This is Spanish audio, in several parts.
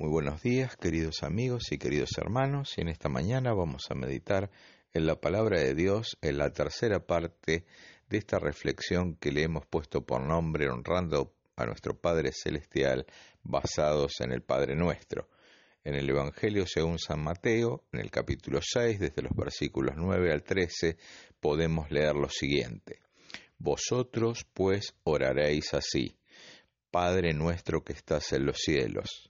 Muy buenos días, queridos amigos y queridos hermanos, y en esta mañana vamos a meditar en la palabra de Dios en la tercera parte de esta reflexión que le hemos puesto por nombre honrando a nuestro Padre Celestial basados en el Padre Nuestro. En el Evangelio según San Mateo, en el capítulo 6, desde los versículos 9 al 13, podemos leer lo siguiente. Vosotros pues oraréis así, Padre nuestro que estás en los cielos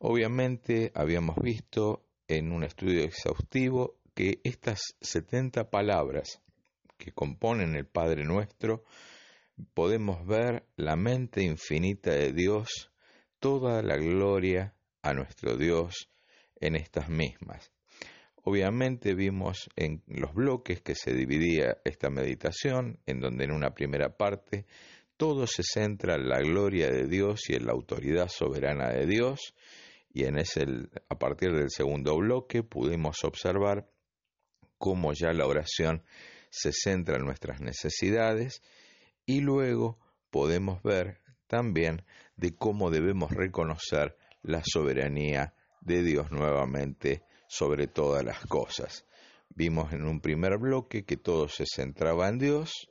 Obviamente habíamos visto en un estudio exhaustivo que estas 70 palabras que componen el Padre Nuestro, podemos ver la mente infinita de Dios, toda la gloria a nuestro Dios en estas mismas. Obviamente vimos en los bloques que se dividía esta meditación, en donde en una primera parte todo se centra en la gloria de Dios y en la autoridad soberana de Dios, y en ese, a partir del segundo bloque pudimos observar cómo ya la oración se centra en nuestras necesidades y luego podemos ver también de cómo debemos reconocer la soberanía de Dios nuevamente sobre todas las cosas. Vimos en un primer bloque que todo se centraba en Dios,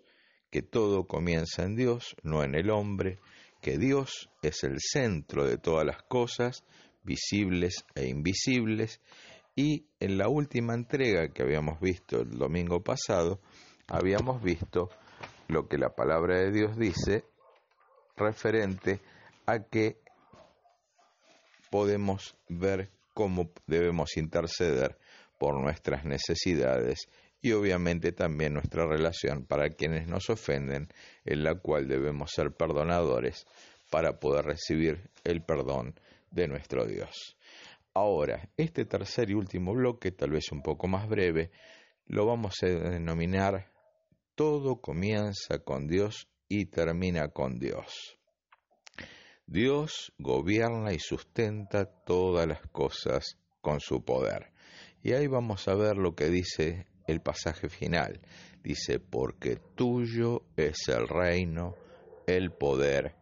que todo comienza en Dios, no en el hombre, que Dios es el centro de todas las cosas, visibles e invisibles, y en la última entrega que habíamos visto el domingo pasado, habíamos visto lo que la palabra de Dios dice referente a que podemos ver cómo debemos interceder por nuestras necesidades y obviamente también nuestra relación para quienes nos ofenden, en la cual debemos ser perdonadores para poder recibir el perdón de nuestro Dios. Ahora, este tercer y último bloque, tal vez un poco más breve, lo vamos a denominar Todo comienza con Dios y termina con Dios. Dios gobierna y sustenta todas las cosas con su poder. Y ahí vamos a ver lo que dice el pasaje final. Dice, porque tuyo es el reino, el poder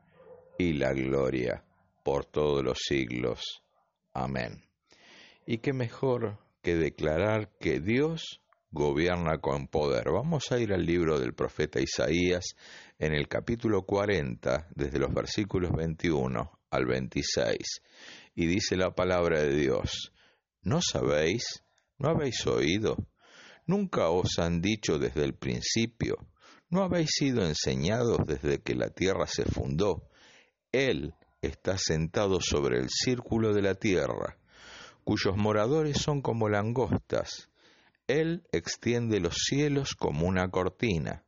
y la gloria por todos los siglos. Amén. Y qué mejor que declarar que Dios gobierna con poder. Vamos a ir al libro del profeta Isaías en el capítulo 40, desde los versículos 21 al 26. Y dice la palabra de Dios, ¿no sabéis? ¿No habéis oído? ¿Nunca os han dicho desde el principio? ¿No habéis sido enseñados desde que la tierra se fundó? Él está sentado sobre el círculo de la tierra, cuyos moradores son como langostas. Él extiende los cielos como una cortina,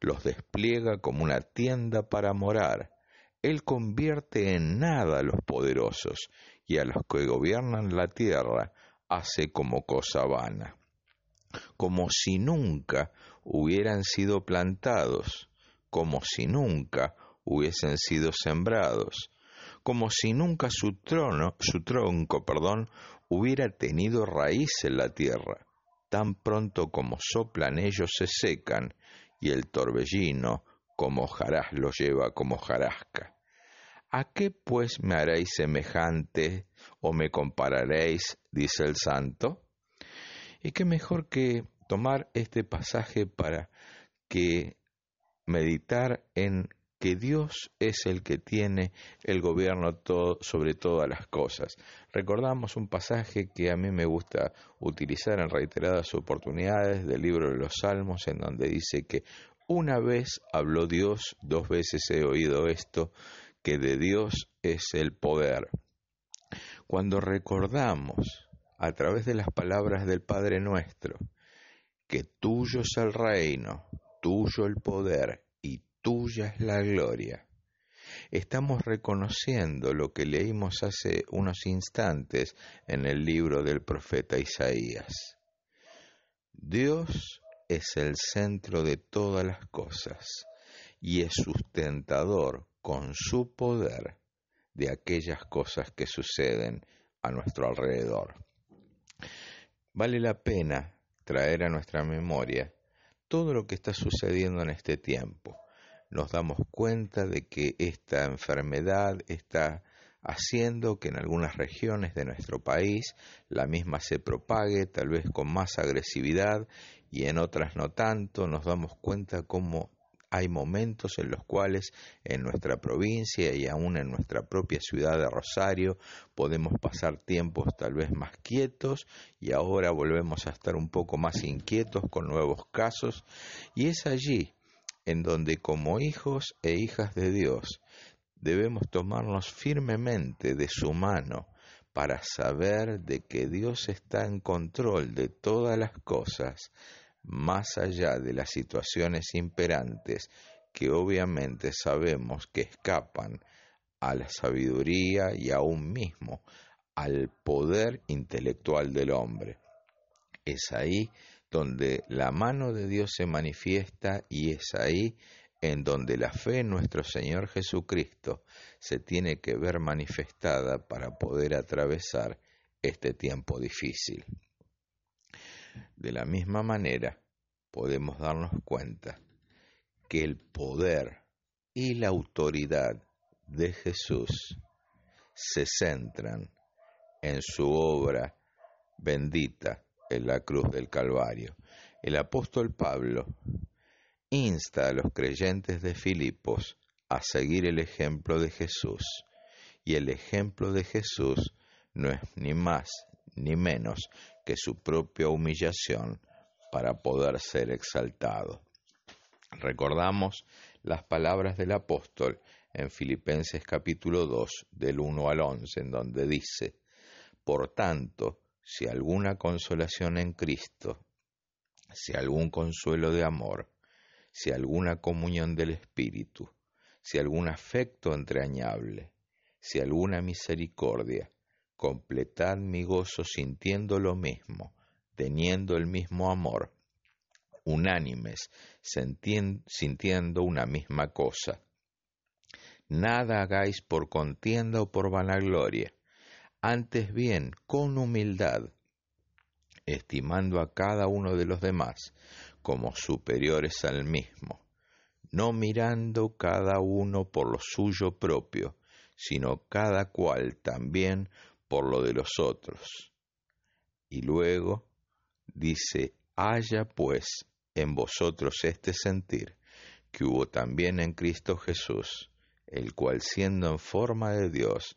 los despliega como una tienda para morar. Él convierte en nada a los poderosos y a los que gobiernan la tierra hace como cosa vana, como si nunca hubieran sido plantados, como si nunca hubiesen sido sembrados, como si nunca su trono, su tronco, perdón, hubiera tenido raíz en la tierra. Tan pronto como soplan ellos se secan, y el torbellino como jarás lo lleva como jarasca. ¿A qué pues me haréis semejante o me compararéis? dice el santo. Y qué mejor que tomar este pasaje para que meditar en que Dios es el que tiene el gobierno sobre todas las cosas. Recordamos un pasaje que a mí me gusta utilizar en reiteradas oportunidades del libro de los Salmos, en donde dice que una vez habló Dios, dos veces he oído esto, que de Dios es el poder. Cuando recordamos a través de las palabras del Padre nuestro, que tuyo es el reino, tuyo el poder tuya es la gloria. estamos reconociendo lo que leímos hace unos instantes en el libro del profeta Isaías. Dios es el centro de todas las cosas y es sustentador con su poder de aquellas cosas que suceden a nuestro alrededor. Vale la pena traer a nuestra memoria todo lo que está sucediendo en este tiempo. Nos damos cuenta de que esta enfermedad está haciendo que en algunas regiones de nuestro país la misma se propague, tal vez con más agresividad, y en otras no tanto. Nos damos cuenta cómo hay momentos en los cuales en nuestra provincia y aún en nuestra propia ciudad de Rosario podemos pasar tiempos tal vez más quietos y ahora volvemos a estar un poco más inquietos con nuevos casos y es allí en donde como hijos e hijas de Dios debemos tomarnos firmemente de su mano para saber de que Dios está en control de todas las cosas más allá de las situaciones imperantes que obviamente sabemos que escapan a la sabiduría y aún mismo al poder intelectual del hombre. Es ahí donde la mano de Dios se manifiesta y es ahí en donde la fe en nuestro Señor Jesucristo se tiene que ver manifestada para poder atravesar este tiempo difícil. De la misma manera, podemos darnos cuenta que el poder y la autoridad de Jesús se centran en su obra bendita en la cruz del Calvario. El apóstol Pablo insta a los creyentes de Filipos a seguir el ejemplo de Jesús, y el ejemplo de Jesús no es ni más ni menos que su propia humillación para poder ser exaltado. Recordamos las palabras del apóstol en Filipenses capítulo 2 del 1 al 11, en donde dice, Por tanto, si alguna consolación en Cristo, si algún consuelo de amor, si alguna comunión del Espíritu, si algún afecto entrañable, si alguna misericordia, completad mi gozo sintiendo lo mismo, teniendo el mismo amor, unánimes, sintiendo una misma cosa. Nada hagáis por contienda o por vanagloria, antes bien con humildad, estimando a cada uno de los demás como superiores al mismo, no mirando cada uno por lo suyo propio, sino cada cual también por lo de los otros. Y luego, Dice, haya pues en vosotros este sentir que hubo también en Cristo Jesús, el cual siendo en forma de Dios,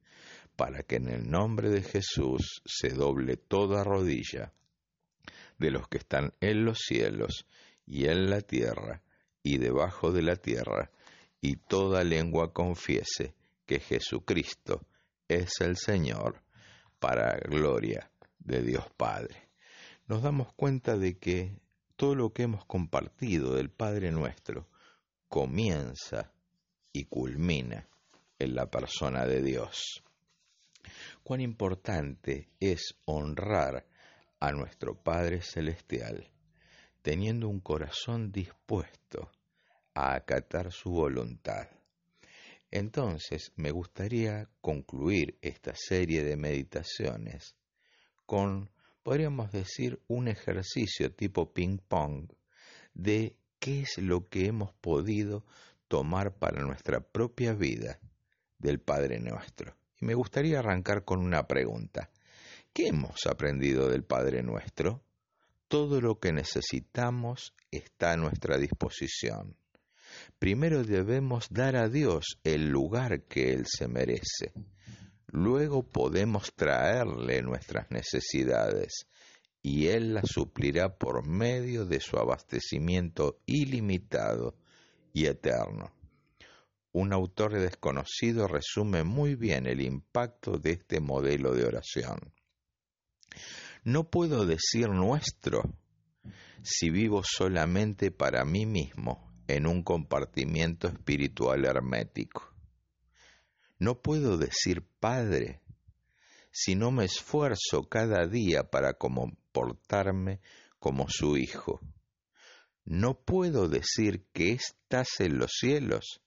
para que en el nombre de Jesús se doble toda rodilla de los que están en los cielos y en la tierra y debajo de la tierra, y toda lengua confiese que Jesucristo es el Señor, para gloria de Dios Padre. Nos damos cuenta de que todo lo que hemos compartido del Padre nuestro comienza y culmina en la persona de Dios. Cuán importante es honrar a nuestro Padre Celestial, teniendo un corazón dispuesto a acatar su voluntad. Entonces me gustaría concluir esta serie de meditaciones con, podríamos decir, un ejercicio tipo ping-pong de qué es lo que hemos podido tomar para nuestra propia vida del Padre Nuestro. Me gustaría arrancar con una pregunta. ¿Qué hemos aprendido del Padre Nuestro? Todo lo que necesitamos está a nuestra disposición. Primero debemos dar a Dios el lugar que Él se merece. Luego podemos traerle nuestras necesidades y Él las suplirá por medio de su abastecimiento ilimitado y eterno. Un autor desconocido resume muy bien el impacto de este modelo de oración. No puedo decir nuestro si vivo solamente para mí mismo en un compartimiento espiritual hermético. No puedo decir Padre si no me esfuerzo cada día para comportarme como su hijo. No puedo decir que estás en los cielos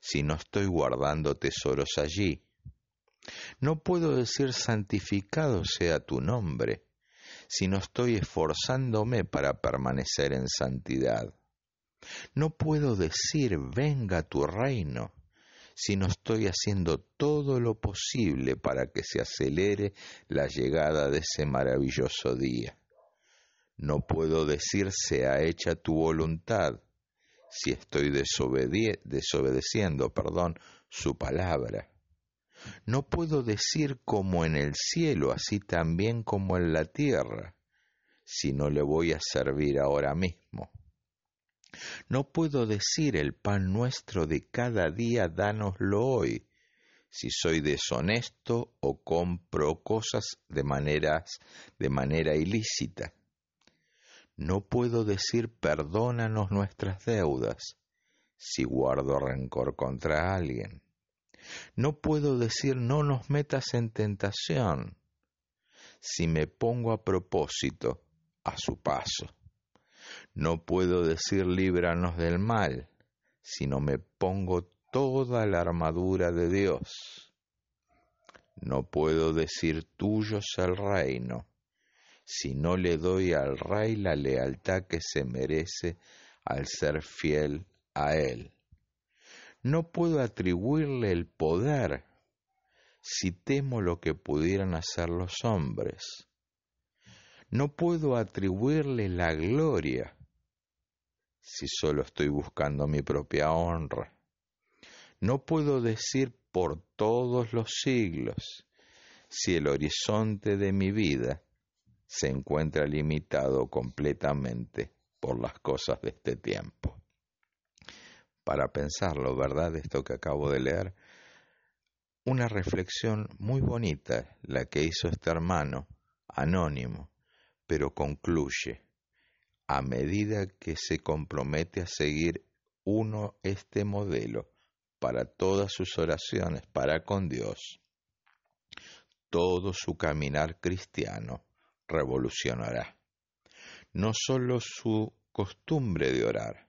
si no estoy guardando tesoros allí? No puedo decir santificado sea tu nombre si no estoy esforzándome para permanecer en santidad. No puedo decir venga tu reino si no estoy haciendo todo lo posible para que se acelere la llegada de ese maravilloso día. No puedo decir sea hecha tu voluntad si estoy desobedeciendo, perdón, su palabra. No puedo decir como en el cielo, así también como en la tierra, si no le voy a servir ahora mismo. No puedo decir el pan nuestro de cada día, dánoslo hoy, si soy deshonesto o compro cosas de manera ilícita. No puedo decir perdónanos nuestras deudas si guardo rencor contra alguien. No puedo decir no nos metas en tentación si me pongo a propósito a su paso. No puedo decir líbranos del mal si no me pongo toda la armadura de Dios. No puedo decir tuyo es el reino si no le doy al rey la lealtad que se merece al ser fiel a él. No puedo atribuirle el poder si temo lo que pudieran hacer los hombres. No puedo atribuirle la gloria si solo estoy buscando mi propia honra. No puedo decir por todos los siglos si el horizonte de mi vida se encuentra limitado completamente por las cosas de este tiempo. Para pensarlo, ¿verdad? Esto que acabo de leer, una reflexión muy bonita la que hizo este hermano, anónimo, pero concluye, a medida que se compromete a seguir uno este modelo para todas sus oraciones para con Dios, todo su caminar cristiano revolucionará. No sólo su costumbre de orar,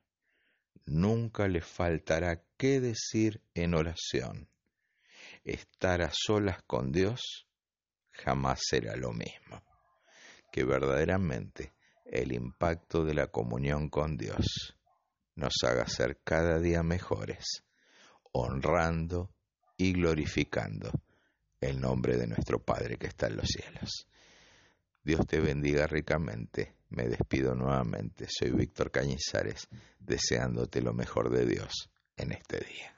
nunca le faltará qué decir en oración. Estar a solas con Dios jamás será lo mismo. Que verdaderamente el impacto de la comunión con Dios nos haga ser cada día mejores, honrando y glorificando el nombre de nuestro Padre que está en los cielos. Dios te bendiga ricamente. Me despido nuevamente. Soy Víctor Cañizares, deseándote lo mejor de Dios en este día.